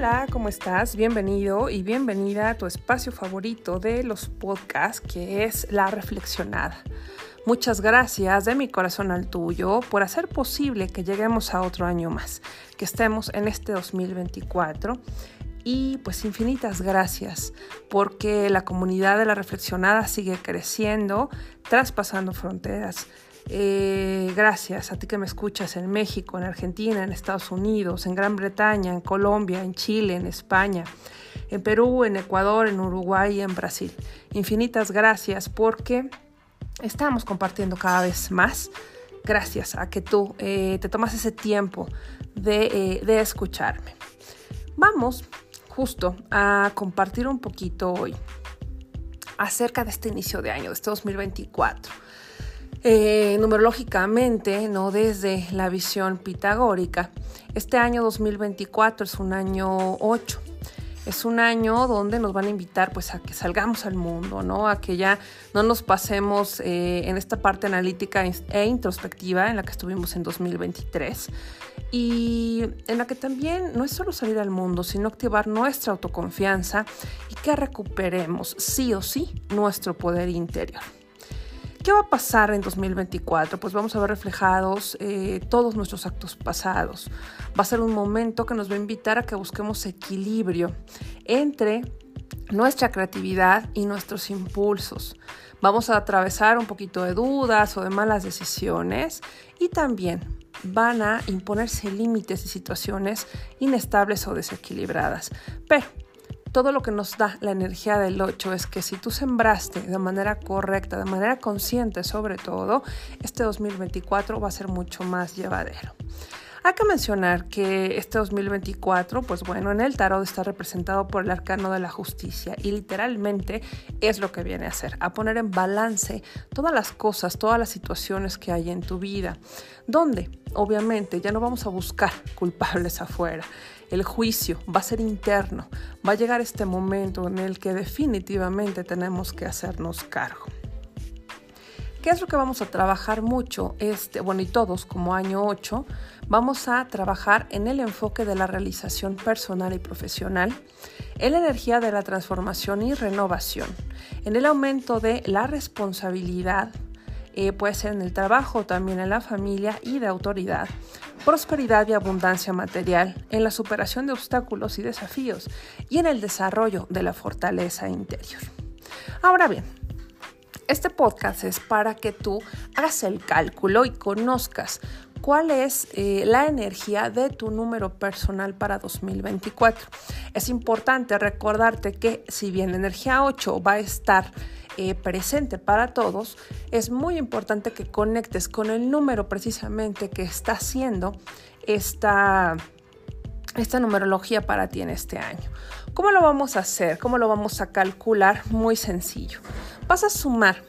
Hola, ¿cómo estás? Bienvenido y bienvenida a tu espacio favorito de los podcasts, que es La Reflexionada. Muchas gracias de mi corazón al tuyo por hacer posible que lleguemos a otro año más, que estemos en este 2024 y pues infinitas gracias porque la comunidad de la reflexionada sigue creciendo, traspasando fronteras. Eh, gracias a ti que me escuchas en México, en Argentina, en Estados Unidos, en Gran Bretaña, en Colombia, en Chile, en España, en Perú, en Ecuador, en Uruguay y en Brasil. Infinitas gracias porque estamos compartiendo cada vez más gracias a que tú eh, te tomas ese tiempo de, eh, de escucharme. Vamos justo a compartir un poquito hoy acerca de este inicio de año, de este 2024. Eh, numerológicamente, no desde la visión pitagórica, este año 2024 es un año 8. Es un año donde nos van a invitar pues a que salgamos al mundo, ¿no? A que ya no nos pasemos eh, en esta parte analítica e introspectiva en la que estuvimos en 2023 y en la que también no es solo salir al mundo, sino activar nuestra autoconfianza y que recuperemos sí o sí nuestro poder interior. ¿Qué va a pasar en 2024? Pues vamos a ver reflejados eh, todos nuestros actos pasados. Va a ser un momento que nos va a invitar a que busquemos equilibrio entre nuestra creatividad y nuestros impulsos. Vamos a atravesar un poquito de dudas o de malas decisiones y también van a imponerse límites y situaciones inestables o desequilibradas. Pero todo lo que nos da la energía del 8 es que si tú sembraste de manera correcta, de manera consciente sobre todo, este 2024 va a ser mucho más llevadero. Hay que mencionar que este 2024, pues bueno, en el tarot está representado por el arcano de la justicia y literalmente es lo que viene a hacer, a poner en balance todas las cosas, todas las situaciones que hay en tu vida, donde obviamente ya no vamos a buscar culpables afuera. El juicio va a ser interno, va a llegar este momento en el que definitivamente tenemos que hacernos cargo. ¿Qué es lo que vamos a trabajar mucho? Este, bueno, y todos como año 8, vamos a trabajar en el enfoque de la realización personal y profesional, en la energía de la transformación y renovación, en el aumento de la responsabilidad, eh, puede ser en el trabajo, también en la familia y de autoridad, prosperidad y abundancia material, en la superación de obstáculos y desafíos y en el desarrollo de la fortaleza interior. Ahora bien, este podcast es para que tú hagas el cálculo y conozcas cuál es eh, la energía de tu número personal para 2024. Es importante recordarte que si bien la energía 8 va a estar eh, presente para todos, es muy importante que conectes con el número precisamente que está haciendo esta, esta numerología para ti en este año. ¿Cómo lo vamos a hacer? ¿Cómo lo vamos a calcular? Muy sencillo. Vas a sumar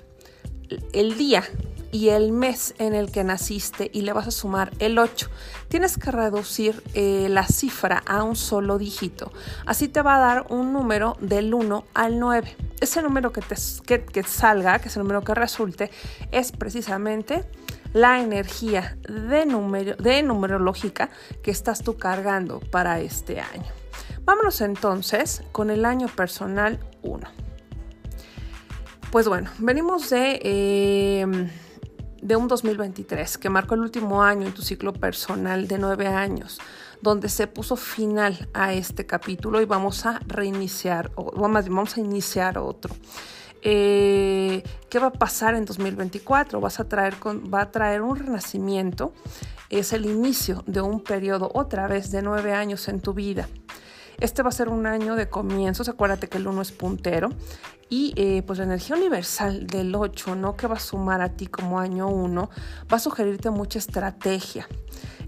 el día y el mes en el que naciste y le vas a sumar el 8. Tienes que reducir eh, la cifra a un solo dígito. Así te va a dar un número del 1 al 9. Ese número que, te, que, salga, que es el número que resulte, es precisamente la energía de, número, de numerológica que estás tú cargando para este año. Vámonos entonces con el año personal 1. Pues bueno, venimos de, em, de un 2023 que marcó el último año en tu ciclo personal de nueve años, donde se puso final a este capítulo y vamos a reiniciar, o vamos a iniciar otro. Eh, ¿Qué va a pasar en 2024? Vas a traer va a traer un renacimiento. Es el inicio de un periodo otra vez de nueve años en tu vida. Este va a ser un año de comienzos, acuérdate que el 1 es puntero y eh, pues la energía universal del 8, ¿no? Que va a sumar a ti como año 1, va a sugerirte mucha estrategia.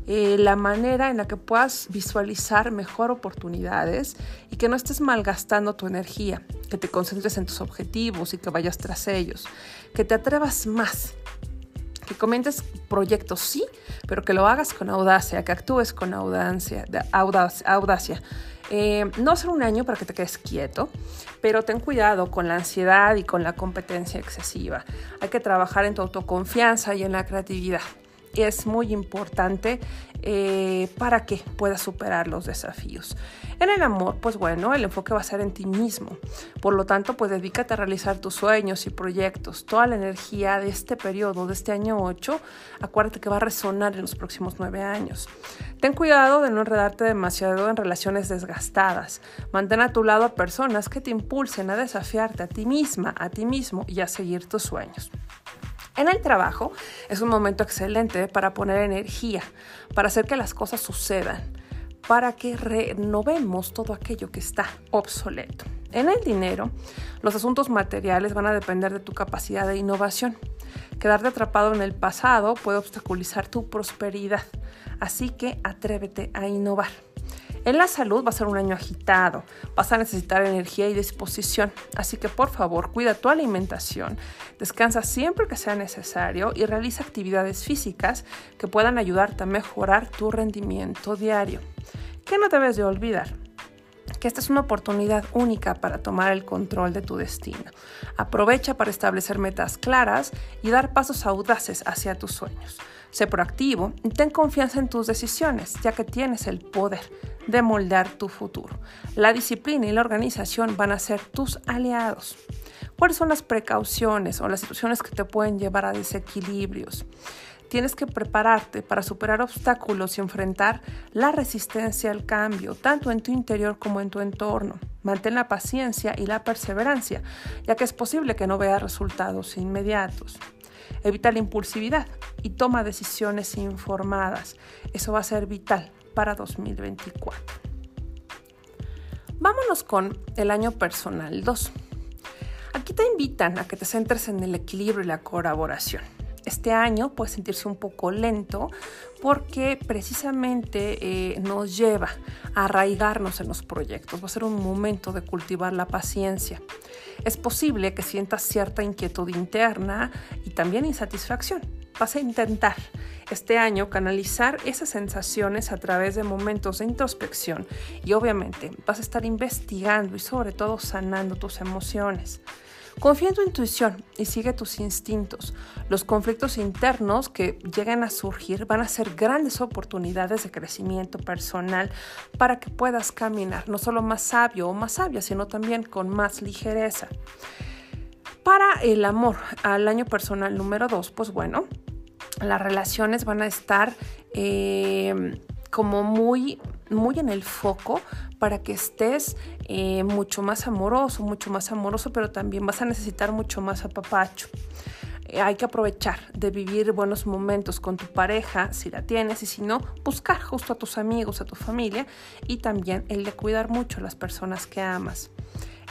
Eh, la manera en la que puedas visualizar mejor oportunidades y que no estés malgastando tu energía, que te concentres en tus objetivos y que vayas tras ellos, que te atrevas más, que comentes proyectos, sí, pero que lo hagas con audacia, que actúes con audacia, audacia eh, no ser un año para que te quedes quieto, pero ten cuidado con la ansiedad y con la competencia excesiva. Hay que trabajar en tu autoconfianza y en la creatividad. es muy importante eh, para que puedas superar los desafíos. En el amor, pues bueno, el enfoque va a ser en ti mismo. Por lo tanto, pues dedícate a realizar tus sueños y proyectos. Toda la energía de este periodo, de este año 8, acuérdate que va a resonar en los próximos 9 años. Ten cuidado de no enredarte demasiado en relaciones desgastadas. Mantén a tu lado a personas que te impulsen a desafiarte a ti misma, a ti mismo y a seguir tus sueños. En el trabajo es un momento excelente para poner energía, para hacer que las cosas sucedan, para que renovemos todo aquello que está obsoleto. En el dinero, los asuntos materiales van a depender de tu capacidad de innovación. Quedarte atrapado en el pasado puede obstaculizar tu prosperidad, así que atrévete a innovar. En la salud va a ser un año agitado, vas a necesitar energía y disposición, así que por favor cuida tu alimentación, descansa siempre que sea necesario y realiza actividades físicas que puedan ayudarte a mejorar tu rendimiento diario. ¿Qué no debes de olvidar? que esta es una oportunidad única para tomar el control de tu destino. Aprovecha para establecer metas claras y dar pasos audaces hacia tus sueños. Sé proactivo y ten confianza en tus decisiones, ya que tienes el poder de moldear tu futuro. La disciplina y la organización van a ser tus aliados. ¿Cuáles son las precauciones o las situaciones que te pueden llevar a desequilibrios? Tienes que prepararte para superar obstáculos y enfrentar la resistencia al cambio, tanto en tu interior como en tu entorno. Mantén la paciencia y la perseverancia, ya que es posible que no veas resultados inmediatos. Evita la impulsividad y toma decisiones informadas. Eso va a ser vital para 2024. Vámonos con el año personal 2. Aquí te invitan a que te centres en el equilibrio y la colaboración. Este año puede sentirse un poco lento porque precisamente eh, nos lleva a arraigarnos en los proyectos. Va a ser un momento de cultivar la paciencia. Es posible que sientas cierta inquietud interna y también insatisfacción. Vas a intentar este año canalizar esas sensaciones a través de momentos de introspección y obviamente vas a estar investigando y sobre todo sanando tus emociones. Confía en tu intuición y sigue tus instintos. Los conflictos internos que lleguen a surgir van a ser grandes oportunidades de crecimiento personal para que puedas caminar no solo más sabio o más sabia, sino también con más ligereza. Para el amor al año personal número 2, pues bueno, las relaciones van a estar eh, como muy, muy en el foco para que estés eh, mucho más amoroso, mucho más amoroso, pero también vas a necesitar mucho más apapacho. Eh, hay que aprovechar de vivir buenos momentos con tu pareja, si la tienes, y si no, buscar justo a tus amigos, a tu familia, y también el de cuidar mucho a las personas que amas.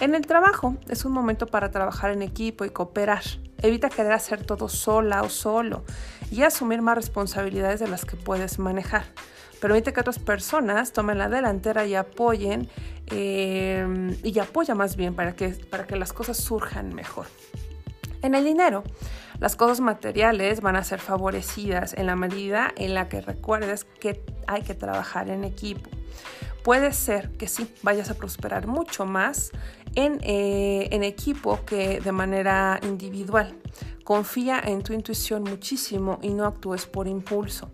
En el trabajo es un momento para trabajar en equipo y cooperar. Evita querer hacer todo sola o solo y asumir más responsabilidades de las que puedes manejar. Permite que otras personas tomen la delantera y apoyen eh, y apoya más bien para que, para que las cosas surjan mejor. En el dinero, las cosas materiales van a ser favorecidas en la medida en la que recuerdes que hay que trabajar en equipo. Puede ser que sí vayas a prosperar mucho más en, eh, en equipo que de manera individual. Confía en tu intuición muchísimo y no actúes por impulso.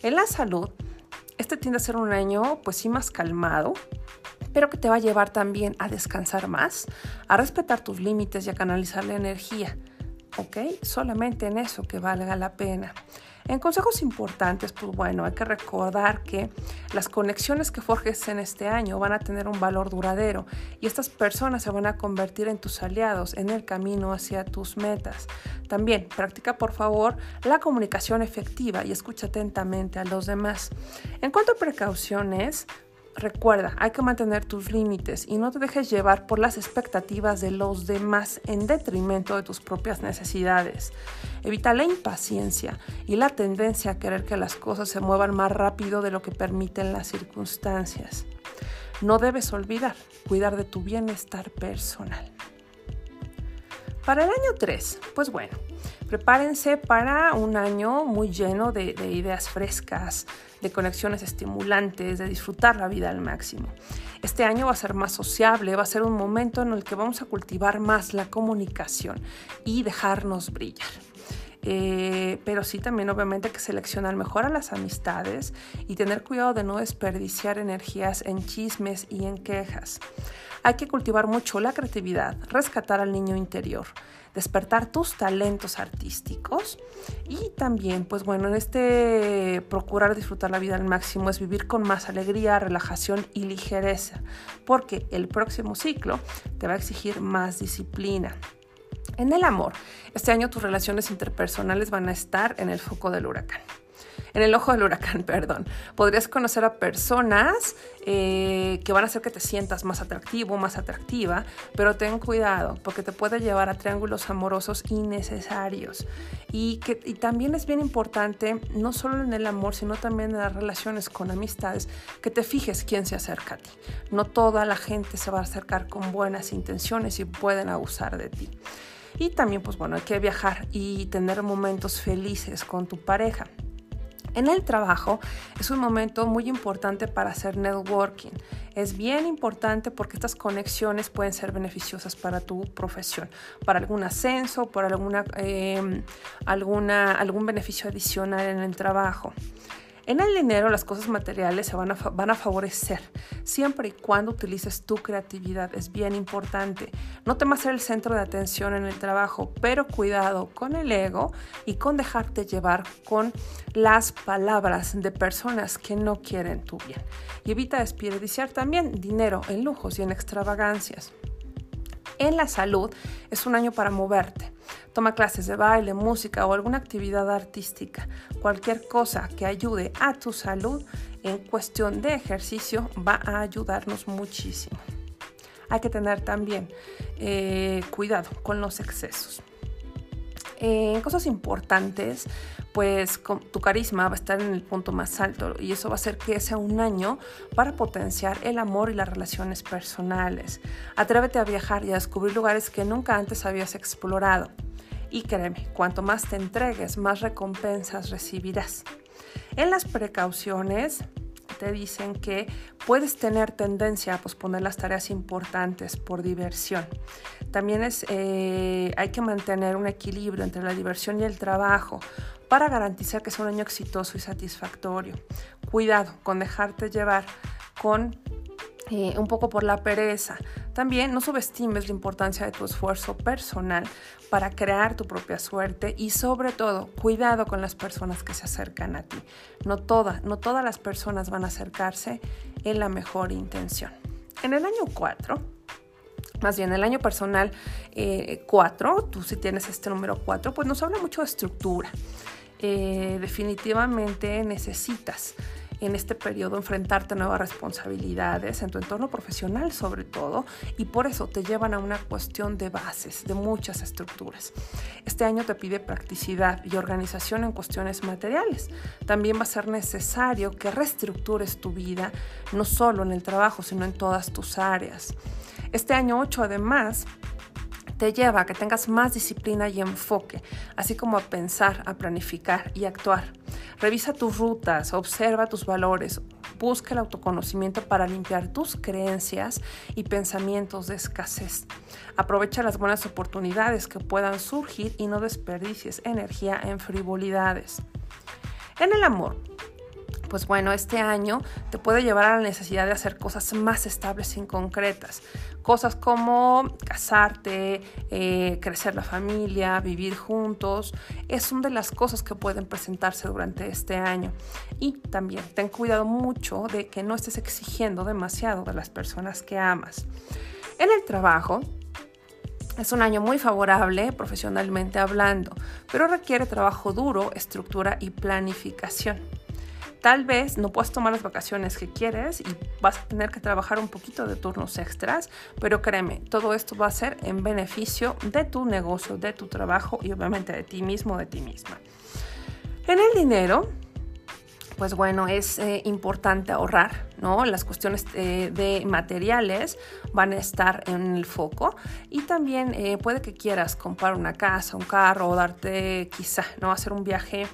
En la salud, este tiende a ser un año pues sí más calmado, pero que te va a llevar también a descansar más, a respetar tus límites y a canalizar la energía. ¿Ok? Solamente en eso que valga la pena. En consejos importantes, pues bueno, hay que recordar que las conexiones que forjes en este año van a tener un valor duradero y estas personas se van a convertir en tus aliados en el camino hacia tus metas. También practica por favor la comunicación efectiva y escucha atentamente a los demás. En cuanto a precauciones, Recuerda, hay que mantener tus límites y no te dejes llevar por las expectativas de los demás en detrimento de tus propias necesidades. Evita la impaciencia y la tendencia a querer que las cosas se muevan más rápido de lo que permiten las circunstancias. No debes olvidar cuidar de tu bienestar personal. Para el año 3, pues bueno, prepárense para un año muy lleno de, de ideas frescas, de conexiones estimulantes, de disfrutar la vida al máximo. Este año va a ser más sociable, va a ser un momento en el que vamos a cultivar más la comunicación y dejarnos brillar. eh, pero sí también obviamente que seleccionar mejor a las amistades y tener cuidado de no desperdiciar energías en chismes y en quejas. Hay que cultivar mucho la creatividad, rescatar al niño interior, despertar tus talentos artísticos y también, pues bueno, en este procurar disfrutar la vida al máximo es vivir con más alegría, relajación y ligereza, porque el próximo ciclo te va a exigir más disciplina. En el amor, este año tus relaciones interpersonales van a estar en el foco del huracán en el ojo del huracán, perdón. Podrías conocer a personas eh, que van a hacer que te sientas más atractivo, más atractiva, pero ten cuidado porque te puede llevar a triángulos amorosos innecesarios. Y, que, y también es bien importante, no solo en el amor, sino también en las relaciones con amistades, que te fijes quién se acerca a ti. No toda la gente se va a acercar con buenas intenciones y pueden abusar de ti. Y también, pues bueno, hay que viajar y tener momentos felices con tu pareja. En el trabajo es un momento muy importante para hacer networking. Es bien importante porque estas conexiones pueden ser beneficiosas para tu profesión, para algún ascenso, por alguna, eh, alguna, algún beneficio adicional en el trabajo. En el dinero las cosas materiales se van a, favorecer siempre y cuando utilices tu creatividad. Es bien importante. No temas ser el centro de atención en el trabajo, pero cuidado con el ego y con dejarte llevar con las palabras de personas que no quieren tu bien. Y evita desperdiciar también dinero en lujos y en extravagancias. En la salud es un año para moverte. Toma clases de baile, música o alguna actividad artística. Cualquier cosa que ayude a tu salud en cuestión de ejercicio va a ayudarnos muchísimo. Hay que tener también eh, cuidado con los excesos. En cosas importantes, pues tu carisma va a estar en el punto más alto y eso va a hacer que sea un año para potenciar el amor y las relaciones personales. Atrévete a viajar y a descubrir lugares que nunca antes habías explorado. Y créeme, cuanto más te entregues, más recompensas recibirás. En las precauciones, te dicen que puedes tener tendencia a posponer las tareas importantes por diversión. También es, eh, hay que mantener un equilibrio entre la diversión y el trabajo para garantizar que sea un año exitoso y satisfactorio. Cuidado con dejarte llevar con eh, un poco por la pereza. También no subestimes la importancia de tu esfuerzo personal para crear tu propia suerte y sobre todo cuidado con las personas que se acercan a ti. No, todas, no todas las personas van a acercarse en la mejor intención. En el año 4, más bien el año personal 4, eh, tú si tienes este número 4, pues nos habla mucho de estructura. Eh, definitivamente necesitas en este periodo enfrentarte a nuevas responsabilidades en tu entorno profesional sobre todo y por eso te llevan a una cuestión de bases, de muchas estructuras. Este año te pide practicidad y organización en cuestiones materiales. También va a ser necesario que reestructures tu vida, no solo en el trabajo, sino en todas tus áreas. Este año 8 además te lleva a que tengas más disciplina y enfoque, así como a pensar, a planificar y actuar. Revisa tus rutas, observa tus valores, busca el autoconocimiento para limpiar tus creencias y pensamientos de escasez. Aprovecha las buenas oportunidades que puedan surgir y no desperdicies energía en frivolidades. En el amor, pues bueno, este año te puede llevar a la necesidad de hacer cosas más estables y concretas. Cosas como casarte, eh, crecer la familia, vivir juntos. Es una de las cosas que pueden presentarse durante este año. Y también ten cuidado mucho de que no estés exigiendo demasiado de las personas que amas. En el trabajo, es un año muy favorable profesionalmente hablando, pero requiere trabajo duro, estructura y planificación. Tal vez no puedas tomar las vacaciones que quieres y vas a tener que trabajar un poquito de turnos extras, pero créeme, todo esto va a ser en beneficio de tu negocio, de tu trabajo y obviamente de ti mismo, de ti misma. En el dinero, pues bueno, es eh, importante ahorrar, ¿no? Las cuestiones eh, de materiales van a estar en el foco y también eh, puede que quieras comprar una casa, un carro o darte quizá, ¿no? Hacer un viaje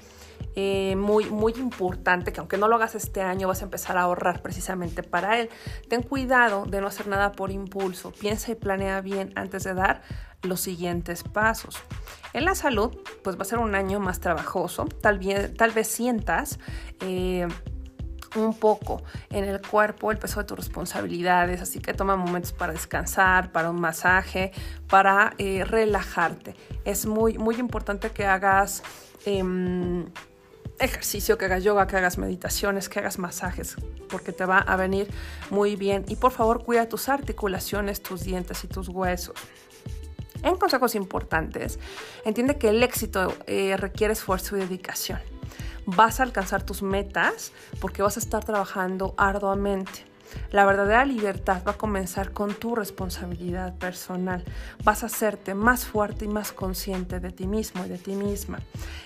eh, muy, muy importante, que aunque no lo hagas este año, vas a empezar a ahorrar precisamente para él. Ten cuidado de no hacer nada por impulso. Piensa y planea bien antes de dar los siguientes pasos. En la salud, pues va a ser un año más trabajoso. Tal, tal vez sientas... Eh, un poco en el cuerpo el peso de tus responsabilidades, así que toma momentos para descansar, para un masaje, para eh, relajarte. Es muy, muy importante que hagas em, ejercicio, que hagas yoga, que hagas meditaciones, que hagas masajes, porque te va a venir muy bien. Y por favor, cuida tus articulaciones, tus dientes y tus huesos. En consejos importantes, entiende que el éxito eh, requiere esfuerzo y dedicación. Vas a alcanzar tus metas porque vas a estar trabajando arduamente. La verdadera libertad va a comenzar con tu responsabilidad personal. Vas a hacerte más fuerte y más consciente de ti mismo y de ti misma.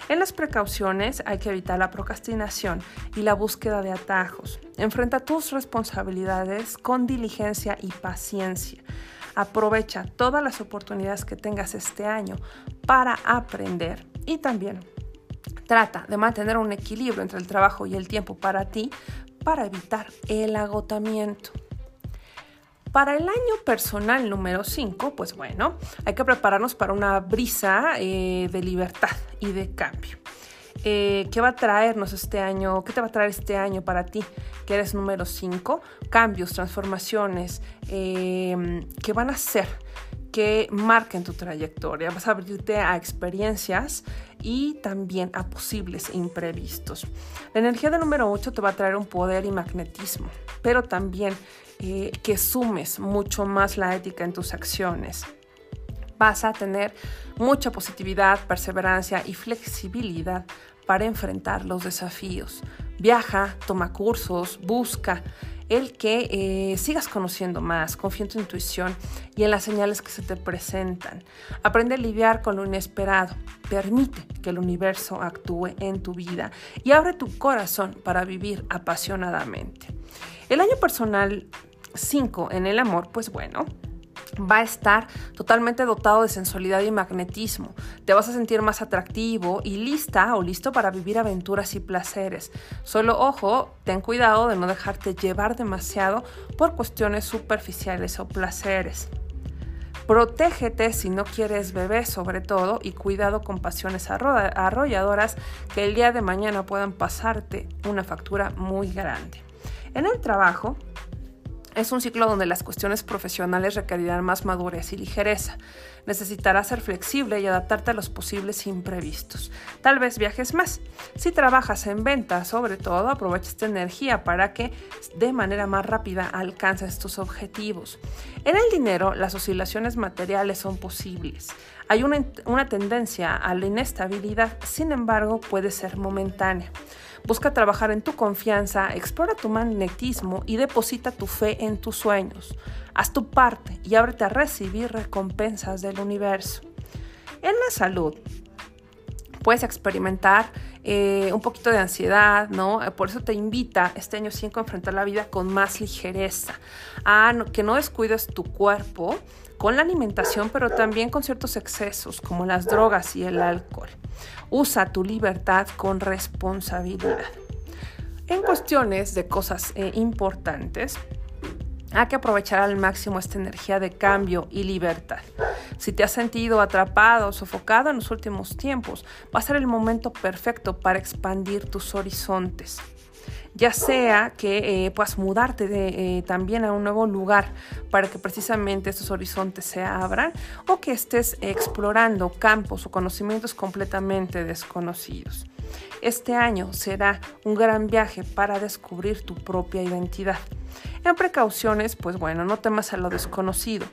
En las precauciones hay que evitar la procrastinación y la búsqueda de atajos. Enfrenta tus responsabilidades con diligencia y paciencia. Aprovecha todas las oportunidades que tengas este año para aprender y también trata de mantener un equilibrio entre el trabajo y el tiempo para ti para evitar el agotamiento. Para el año personal número 5, pues bueno, hay que prepararnos para una brisa eh, de libertad y de cambio. Eh, ¿Qué va a traernos este año? ¿Qué te va a traer este año para ti? Que eres número 5. Cambios, transformaciones eh, que van a ser que marquen tu trayectoria. Vas a abrirte a experiencias y también a posibles imprevistos. La energía del número 8 te va a traer un poder y magnetismo, pero también eh, que sumes mucho más la ética en tus acciones vas a tener mucha positividad, perseverancia y flexibilidad para enfrentar los desafíos. Viaja, toma cursos, busca el que eh, sigas conociendo más, confía en tu intuición y en las señales que se te presentan. Aprende a lidiar con lo inesperado, permite que el universo actúe en tu vida y abre tu corazón para vivir apasionadamente. El año personal 5 en el amor, pues bueno, va a estar totalmente dotado de sensualidad y magnetismo. Te vas a sentir más atractivo y lista o listo para vivir aventuras y placeres. Solo ojo, ten cuidado de no dejarte llevar demasiado por cuestiones superficiales o placeres. Protégete si no quieres bebé sobre todo y cuidado con pasiones arrolladoras que el día de mañana puedan pasarte una factura muy grande. En el trabajo, es un ciclo donde las cuestiones profesionales requerirán más madurez y ligereza. Necesitarás ser flexible y adaptarte a los posibles imprevistos. Tal vez viajes más. Si trabajas en venta, sobre todo, aprovecha esta energía para que de manera más rápida alcances tus objetivos. En el dinero, las oscilaciones materiales son posibles. Hay una, tendencia a la inestabilidad, sin embargo, puede ser momentánea. Busca trabajar en tu confianza, explora tu magnetismo y deposita tu fe en tus sueños. Haz tu parte y ábrete a recibir recompensas del universo. En la salud, puedes experimentar eh, un poquito de ansiedad, ¿no? Por eso te invita este año 5 a enfrentar la vida con más ligereza, a que no descuides tu cuerpo con la alimentación, pero también con ciertos excesos como las drogas y el alcohol. Usa tu libertad con responsabilidad. En cuestiones de cosas eh, importantes, hay que aprovechar al máximo esta energía de cambio y libertad. Si te has sentido atrapado o sofocado en los últimos tiempos, va a ser el momento perfecto para expandir tus horizontes ya sea que eh, puedas mudarte eh, también a un nuevo lugar para que precisamente estos horizontes se abran o que estés explorando campos o conocimientos completamente desconocidos. Este año será un gran viaje para descubrir tu propia identidad. En precauciones, pues bueno, no temas a lo desconocido.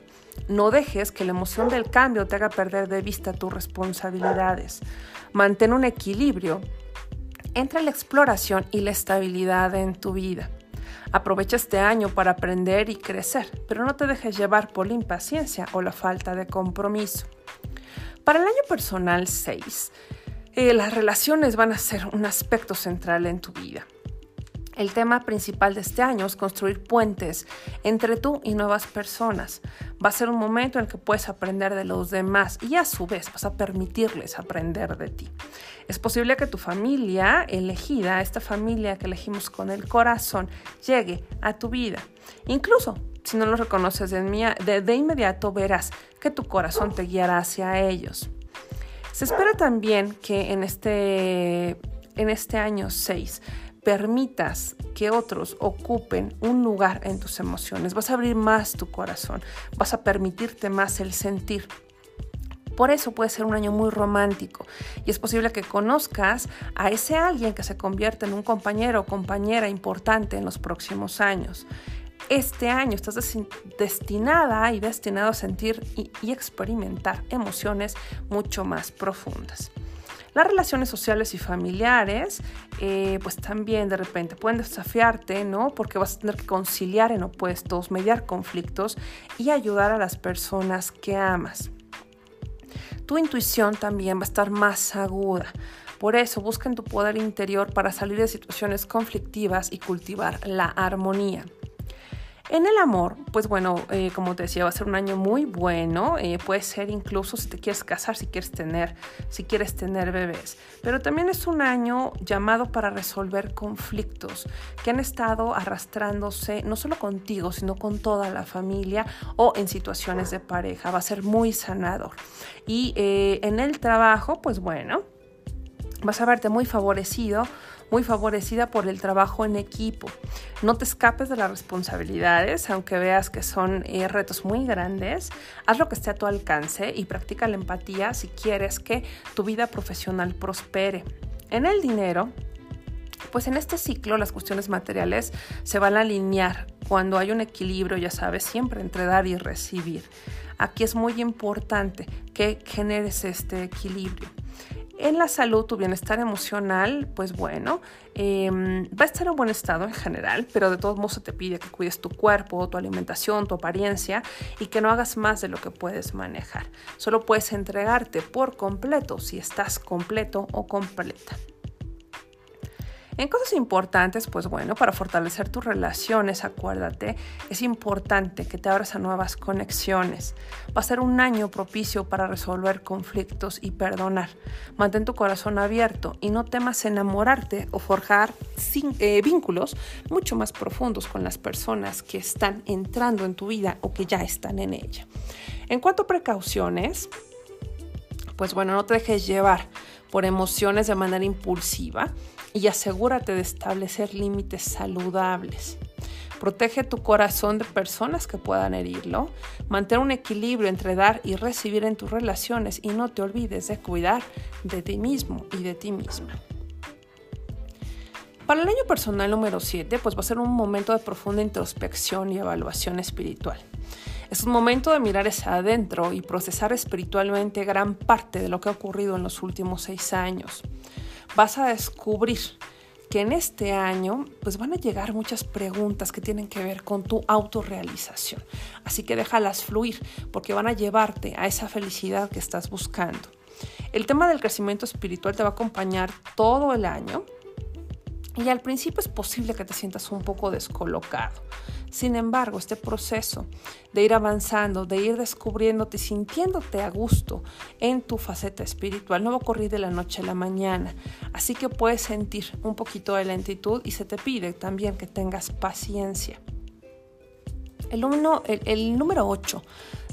No dejes que la emoción del cambio te haga perder de vista tus responsabilidades. Mantén un equilibrio entre la exploración y la estabilidad en tu vida. Aprovecha este año para aprender y crecer, pero no te dejes llevar por la impaciencia o la falta de compromiso. Para el año personal 6, eh, las relaciones van a ser un aspecto central en tu vida. El tema principal de este año es construir puentes entre tú y nuevas personas. Va a ser un momento en el que puedes aprender de los demás y a su vez vas a permitirles aprender de ti. Es posible que tu familia elegida, esta familia que elegimos con el corazón, llegue a tu vida. Incluso si no lo reconoces de inmediato, verás que tu corazón te guiará hacia ellos. Se espera también que en este, en este año 6 permitas que otros ocupen un lugar en tus emociones, vas a abrir más tu corazón, vas a permitirte más el sentir. Por eso puede ser un año muy romántico y es posible que conozcas a ese alguien que se convierta en un compañero o compañera importante en los próximos años. Este año estás destinada y destinado a sentir y experimentar emociones mucho más profundas. Las relaciones sociales y familiares, eh, pues también de repente pueden desafiarte, ¿no? Porque vas a tener que conciliar en opuestos, mediar conflictos y ayudar a las personas que amas. Tu intuición también va a estar más aguda. Por eso busca en tu poder interior para salir de situaciones conflictivas y cultivar la armonía. En el amor, pues bueno, eh, como te decía, va a ser un año muy bueno. Eh, puede ser incluso si te quieres casar, si quieres tener, si quieres tener bebés. Pero también es un año llamado para resolver conflictos que han estado arrastrándose no solo contigo, sino con toda la familia o en situaciones de pareja. Va a ser muy sanador. Y eh, en el trabajo, pues bueno, vas a verte muy favorecido muy favorecida por el trabajo en equipo. No te escapes de las responsabilidades, aunque veas que son eh, retos muy grandes. Haz lo que esté a tu alcance y practica la empatía si quieres que tu vida profesional prospere. En el dinero, pues en este ciclo las cuestiones materiales se van a alinear cuando hay un equilibrio, ya sabes, siempre entre dar y recibir. Aquí es muy importante que generes este equilibrio. En la salud, tu bienestar emocional, pues bueno, em, va a estar en buen estado en general, pero de todos modos se te pide que cuides tu cuerpo, tu alimentación, tu apariencia y que no hagas más de lo que puedes manejar. Solo puedes entregarte por completo si estás completo o completa. En cosas importantes, pues bueno, para fortalecer tus relaciones, acuérdate, es importante que te abras a nuevas conexiones. Va a ser un año propicio para resolver conflictos y perdonar. Mantén tu corazón abierto y no temas enamorarte o forjar eh, vínculos mucho más profundos con las personas que están entrando en tu vida o que ya están en ella. En cuanto a precauciones, pues bueno, no te dejes llevar por emociones de manera impulsiva y asegúrate de establecer límites saludables. Protege tu corazón de personas que puedan herirlo. Mantén un equilibrio entre dar y recibir en tus relaciones y no te olvides de cuidar de ti mismo y de ti misma. Para el año personal número 7, pues va a ser un momento de profunda introspección y evaluación espiritual. Es un momento de mirar hacia adentro y procesar espiritualmente gran parte de lo que ha ocurrido en los últimos seis años vas a descubrir que en este año pues van a llegar muchas preguntas que tienen que ver con tu autorrealización. Así que déjalas fluir porque van a llevarte a esa felicidad que estás buscando. El tema del crecimiento espiritual te va a acompañar todo el año y al principio es posible que te sientas un poco descolocado. Sin embargo, este proceso de ir avanzando, de ir descubriéndote y sintiéndote a gusto en tu faceta espiritual no va a ocurrir de la noche a la mañana. Así que puedes sentir un poquito de lentitud y se te pide también que tengas paciencia. El, el número 8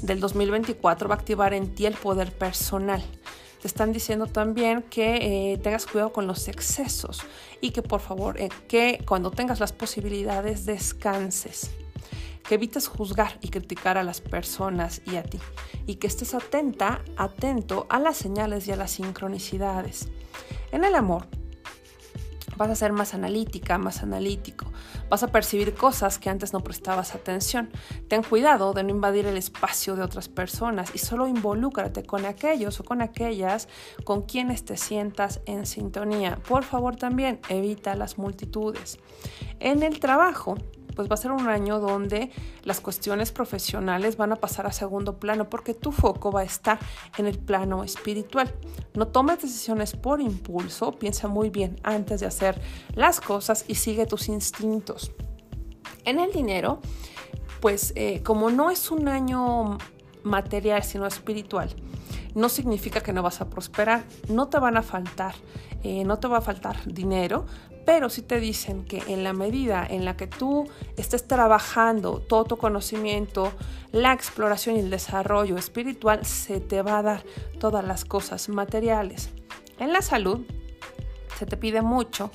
del 2024 va a activar en ti el poder personal te están diciendo también que eh, tengas cuidado con los excesos y que por favor, eh, que cuando tengas las posibilidades descanses que evites juzgar y criticar a las personas y a ti, y que estés atenta, atento a las señales y a las sincronicidades. En el amor, vas a ser más analítica, más analítico. Vas a percibir cosas que antes no prestabas atención. Ten cuidado de no invadir el espacio de otras personas y solo involúcrate con aquellos o con aquellas con quienes te sientas en sintonía. Por favor también evita las multitudes. En el trabajo, pues va a ser un año donde las cuestiones profesionales van a pasar a segundo plano porque tu foco va a estar en el plano espiritual. No tomes decisiones por impulso, piensa muy bien antes de hacer las cosas y sigue tus instintos. En el dinero, pues eh, como no es un año material, sino espiritual, no significa que no vas a prosperar, no te van a faltar, eh, no te va a faltar dinero, pero si te dicen que en la medida en la que tú estés trabajando todo tu conocimiento, la exploración y el desarrollo espiritual, se te va a dar todas las cosas materiales. En la salud, se te pide mucho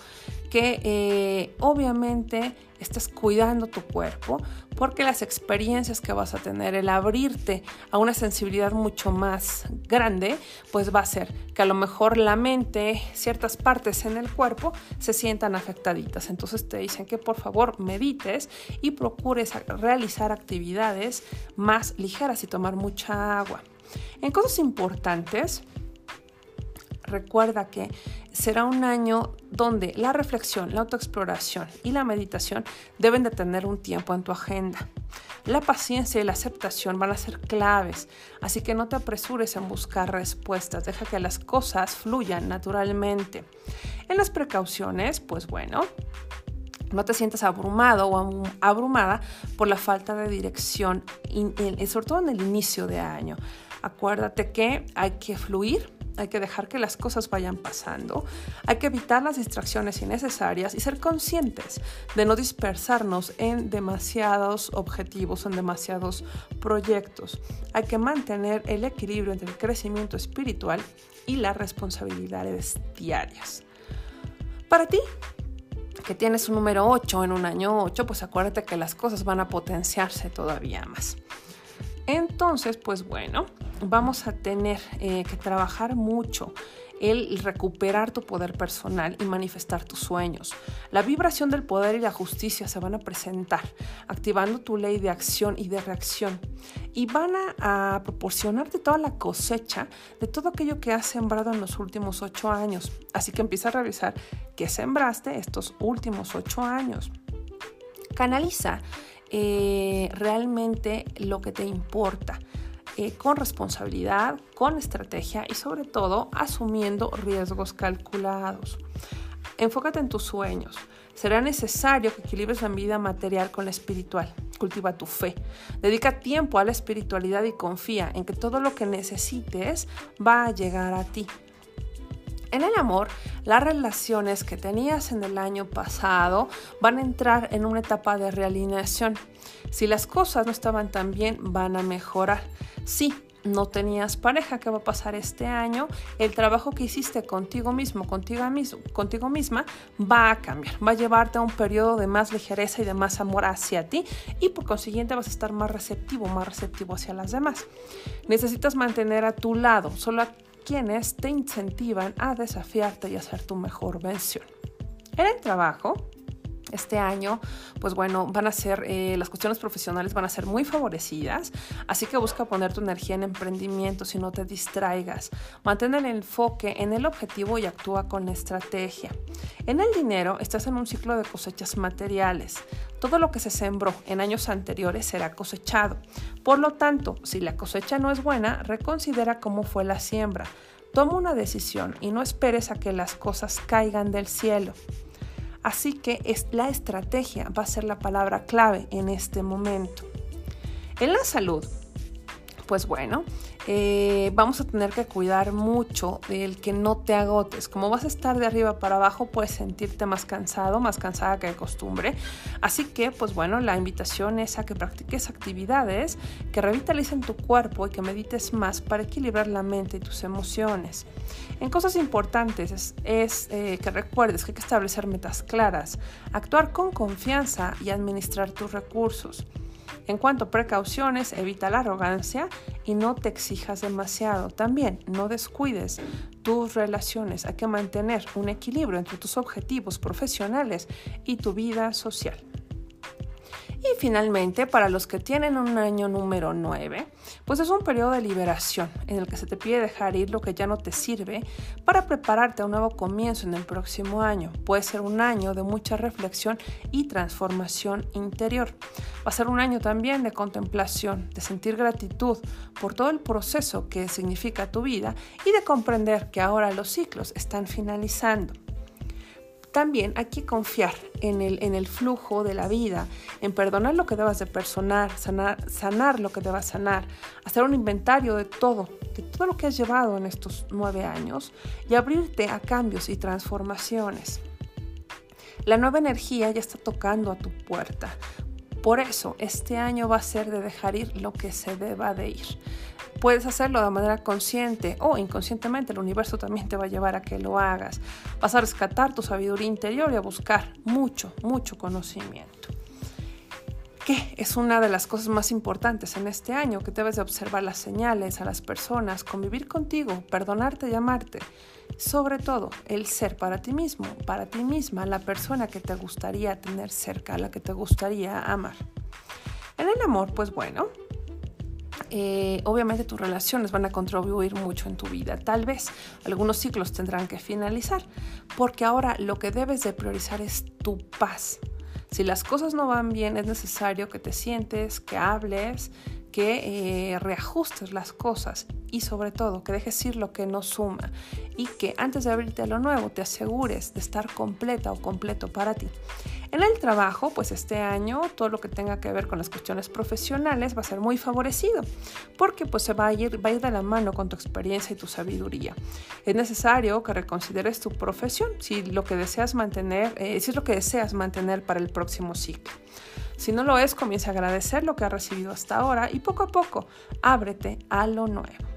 que eh, obviamente estés cuidando tu cuerpo, porque las experiencias que vas a tener, el abrirte a una sensibilidad mucho más grande, pues va a ser que a lo mejor la mente, ciertas partes en el cuerpo se sientan afectaditas. Entonces te dicen que por favor medites y procures realizar actividades más ligeras y tomar mucha agua. En cosas importantes, recuerda que será un año donde la reflexión, la autoexploración y la meditación deben de tener un tiempo en tu agenda. La paciencia y la aceptación van a ser claves, así que no te apresures en buscar respuestas, deja que las cosas fluyan naturalmente. En las precauciones, pues bueno, no te sientas abrumado o abrumada por la falta de dirección, sobre todo en el inicio de año. Acuérdate que hay que fluir hay que dejar que las cosas vayan pasando, hay que evitar las distracciones innecesarias y ser conscientes de no dispersarnos en demasiados objetivos, en demasiados proyectos. Hay que mantener el equilibrio entre el crecimiento espiritual y las responsabilidades diarias. Para ti, que tienes un número 8 en un año 8, pues acuérdate que las cosas van a potenciarse todavía más. Entonces, pues bueno, vamos a tener eh, que trabajar mucho el recuperar tu poder personal y manifestar tus sueños. La vibración del poder y la justicia se van a presentar, activando tu ley de acción y de reacción. Y van a, proporcionarte toda la cosecha de todo aquello que has sembrado en los últimos ocho años. Así que empieza a revisar qué sembraste estos últimos ocho años. Canaliza eh, realmente lo que te importa. Con responsabilidad, con estrategia y sobre todo asumiendo riesgos calculados. Enfócate en tus sueños. Será necesario que equilibres la vida material con la espiritual. Cultiva tu fe. Dedica tiempo a la espiritualidad y confía en que todo lo que necesites va a llegar a ti. En el amor, las relaciones que tenías en el año pasado van a entrar en una etapa de realineación. Si las cosas no estaban tan bien, van a mejorar. Si no tenías pareja, ¿qué va a pasar este año? El trabajo que hiciste contigo mismo, contigo, mismo, contigo misma, va a cambiar. Va a llevarte a un periodo de más ligereza y de más amor hacia ti y por consiguiente vas a estar más receptivo, más receptivo hacia las demás. Necesitas mantener a tu lado, solo a quienes te incentivan a desafiarte y a ser tu mejor versión. En el trabajo, este año, pues bueno, van a ser, eh, las cuestiones profesionales van a ser muy favorecidas, así que busca poner tu energía en emprendimiento si no te distraigas. Mantén el enfoque en el objetivo y actúa con estrategia. En el dinero, estás en un ciclo de cosechas materiales. Todo lo que se sembró en años anteriores será cosechado. Por lo tanto, si la cosecha no es buena, reconsidera cómo fue la siembra. Toma una decisión y no esperes a que las cosas caigan del cielo. Así que es, la estrategia va a ser la palabra clave en este momento. En la salud, pues bueno, eh, vamos a tener que cuidar mucho del que no te agotes. Como vas a estar de arriba para abajo, puedes sentirte más cansado, más cansada que de costumbre. Así que, pues bueno, la invitación es a que practiques actividades que revitalicen tu cuerpo y que medites más para equilibrar la mente y tus emociones. En cosas importantes es, eh, que recuerdes que hay que establecer metas claras, actuar con confianza y administrar tus recursos. En cuanto a precauciones, evita la arrogancia y no te exijas demasiado. También no descuides tus relaciones. Hay que mantener un equilibrio entre tus objetivos profesionales y tu vida social. Y finalmente, para los que tienen un año número 9, pues es un periodo de liberación en el que se te pide dejar ir lo que ya no te sirve para prepararte a un nuevo comienzo en el próximo año. Puede ser un año de mucha reflexión y transformación interior. Va a ser un año también de contemplación, de sentir gratitud por todo el proceso que significa tu vida y de comprender que ahora los ciclos están finalizando. También hay que confiar en el, en el flujo de la vida, en perdonar lo que debas de personar, sanar, sanar lo que debas sanar, hacer un inventario de todo, de todo lo que has llevado en estos nueve años y abrirte a cambios y transformaciones. La nueva energía ya está tocando a tu puerta. Por eso, este año va a ser de dejar ir lo que se deba de ir. Puedes hacerlo de manera consciente o inconscientemente, el universo también te va a llevar a que lo hagas. Vas a rescatar tu sabiduría interior y a buscar mucho, mucho conocimiento. ¿Qué es una de las cosas más importantes en este año? Que debes de observar las señales, a las personas, convivir contigo, perdonarte y amarte. Sobre todo, el ser para ti mismo, para ti misma, la persona que te gustaría tener cerca, la que te gustaría amar. En el amor, pues bueno, eh, obviamente tus relaciones van a contribuir mucho en tu vida. Tal vez algunos ciclos tendrán que finalizar, porque ahora lo que debes de priorizar es tu paz. Si las cosas no van bien, es necesario que te sientes, que hables, que eh, reajustes las cosas y sobre todo que dejes ir lo que no suma y que antes de abrirte a lo nuevo te asegures de estar completa o completo para ti. En el trabajo, pues este año todo lo que tenga que ver con las cuestiones profesionales va a ser muy favorecido, porque pues se va a ir, va a ir de la mano con tu experiencia y tu sabiduría. Es necesario que reconsideres tu profesión, si lo que deseas mantener, eh, si es lo que deseas mantener para el próximo ciclo. Si no lo es, comienza a agradecer lo que has recibido hasta ahora y poco a poco ábrete a lo nuevo.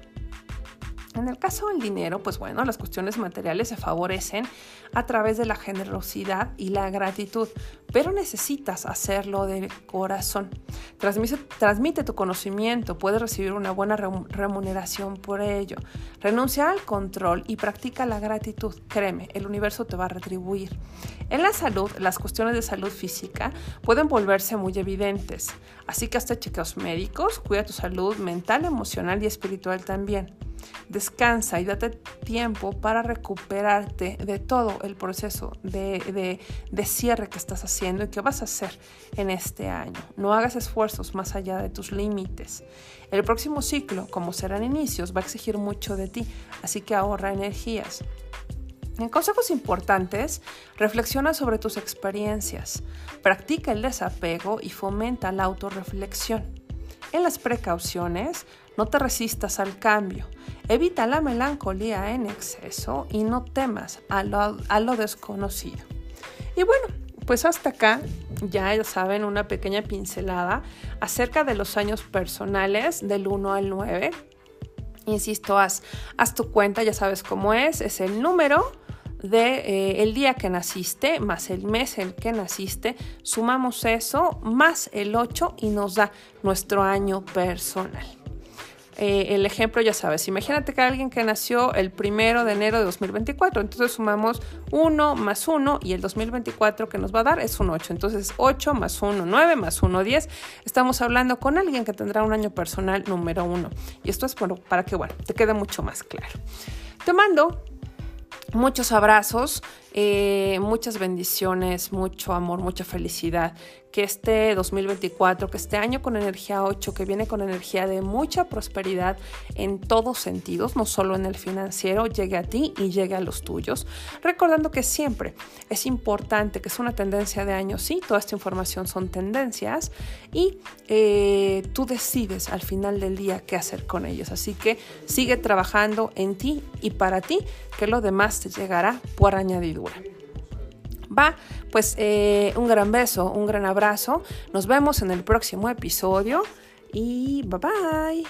En el caso del dinero, pues bueno, las cuestiones materiales se favorecen a través de la generosidad y la gratitud, pero necesitas hacerlo de corazón. Transmite, tu conocimiento, puedes recibir una buena remuneración por ello. Renuncia al control y practica la gratitud. Créeme, el universo te va a retribuir. En la salud, las cuestiones de salud física pueden volverse muy evidentes, así que hasta chequeos médicos, cuida tu salud mental, emocional y espiritual también. Descansa y date tiempo para recuperarte de todo el proceso de, de, cierre que estás haciendo y que vas a hacer en este año. No hagas esfuerzos más allá de tus límites. El próximo ciclo, como serán inicios, va a exigir mucho de ti, así que ahorra energías. En consejos importantes, reflexiona sobre tus experiencias, practica el desapego y fomenta la autorreflexión. En las precauciones, no te resistas al cambio, evita la melancolía en exceso y no temas a lo, desconocido. Y bueno, pues hasta acá ya saben una pequeña pincelada acerca de los años personales del 1 al 9. Insisto, haz, haz tu cuenta, ya sabes cómo es, es el número de eh, el día que naciste más el mes en que naciste, sumamos eso más el 8 y nos da nuestro año personal. Eh, el ejemplo ya sabes, imagínate que alguien que nació el primero de enero de 2024, entonces sumamos 1 más 1 y el 2024 que nos va a dar es un 8, entonces 8 más 1, 9 más 1, 10, estamos hablando con alguien que tendrá un año personal número 1 y esto es para que, te quede mucho más claro. Te mando muchos abrazos, eh, muchas bendiciones, mucho amor, mucha felicidad que este 2024, que este año con energía 8, que viene con energía de mucha prosperidad en todos sentidos, no solo en el financiero, llegue a ti y llegue a los tuyos. Recordando que siempre es importante, que es una tendencia de año, sí, toda esta información son tendencias y eh, tú decides al final del día qué hacer con ellas. Así que sigue trabajando en ti y para ti, que lo demás te llegará por Va, pues eh, un gran beso, un gran abrazo. Nos vemos en el próximo episodio y bye bye.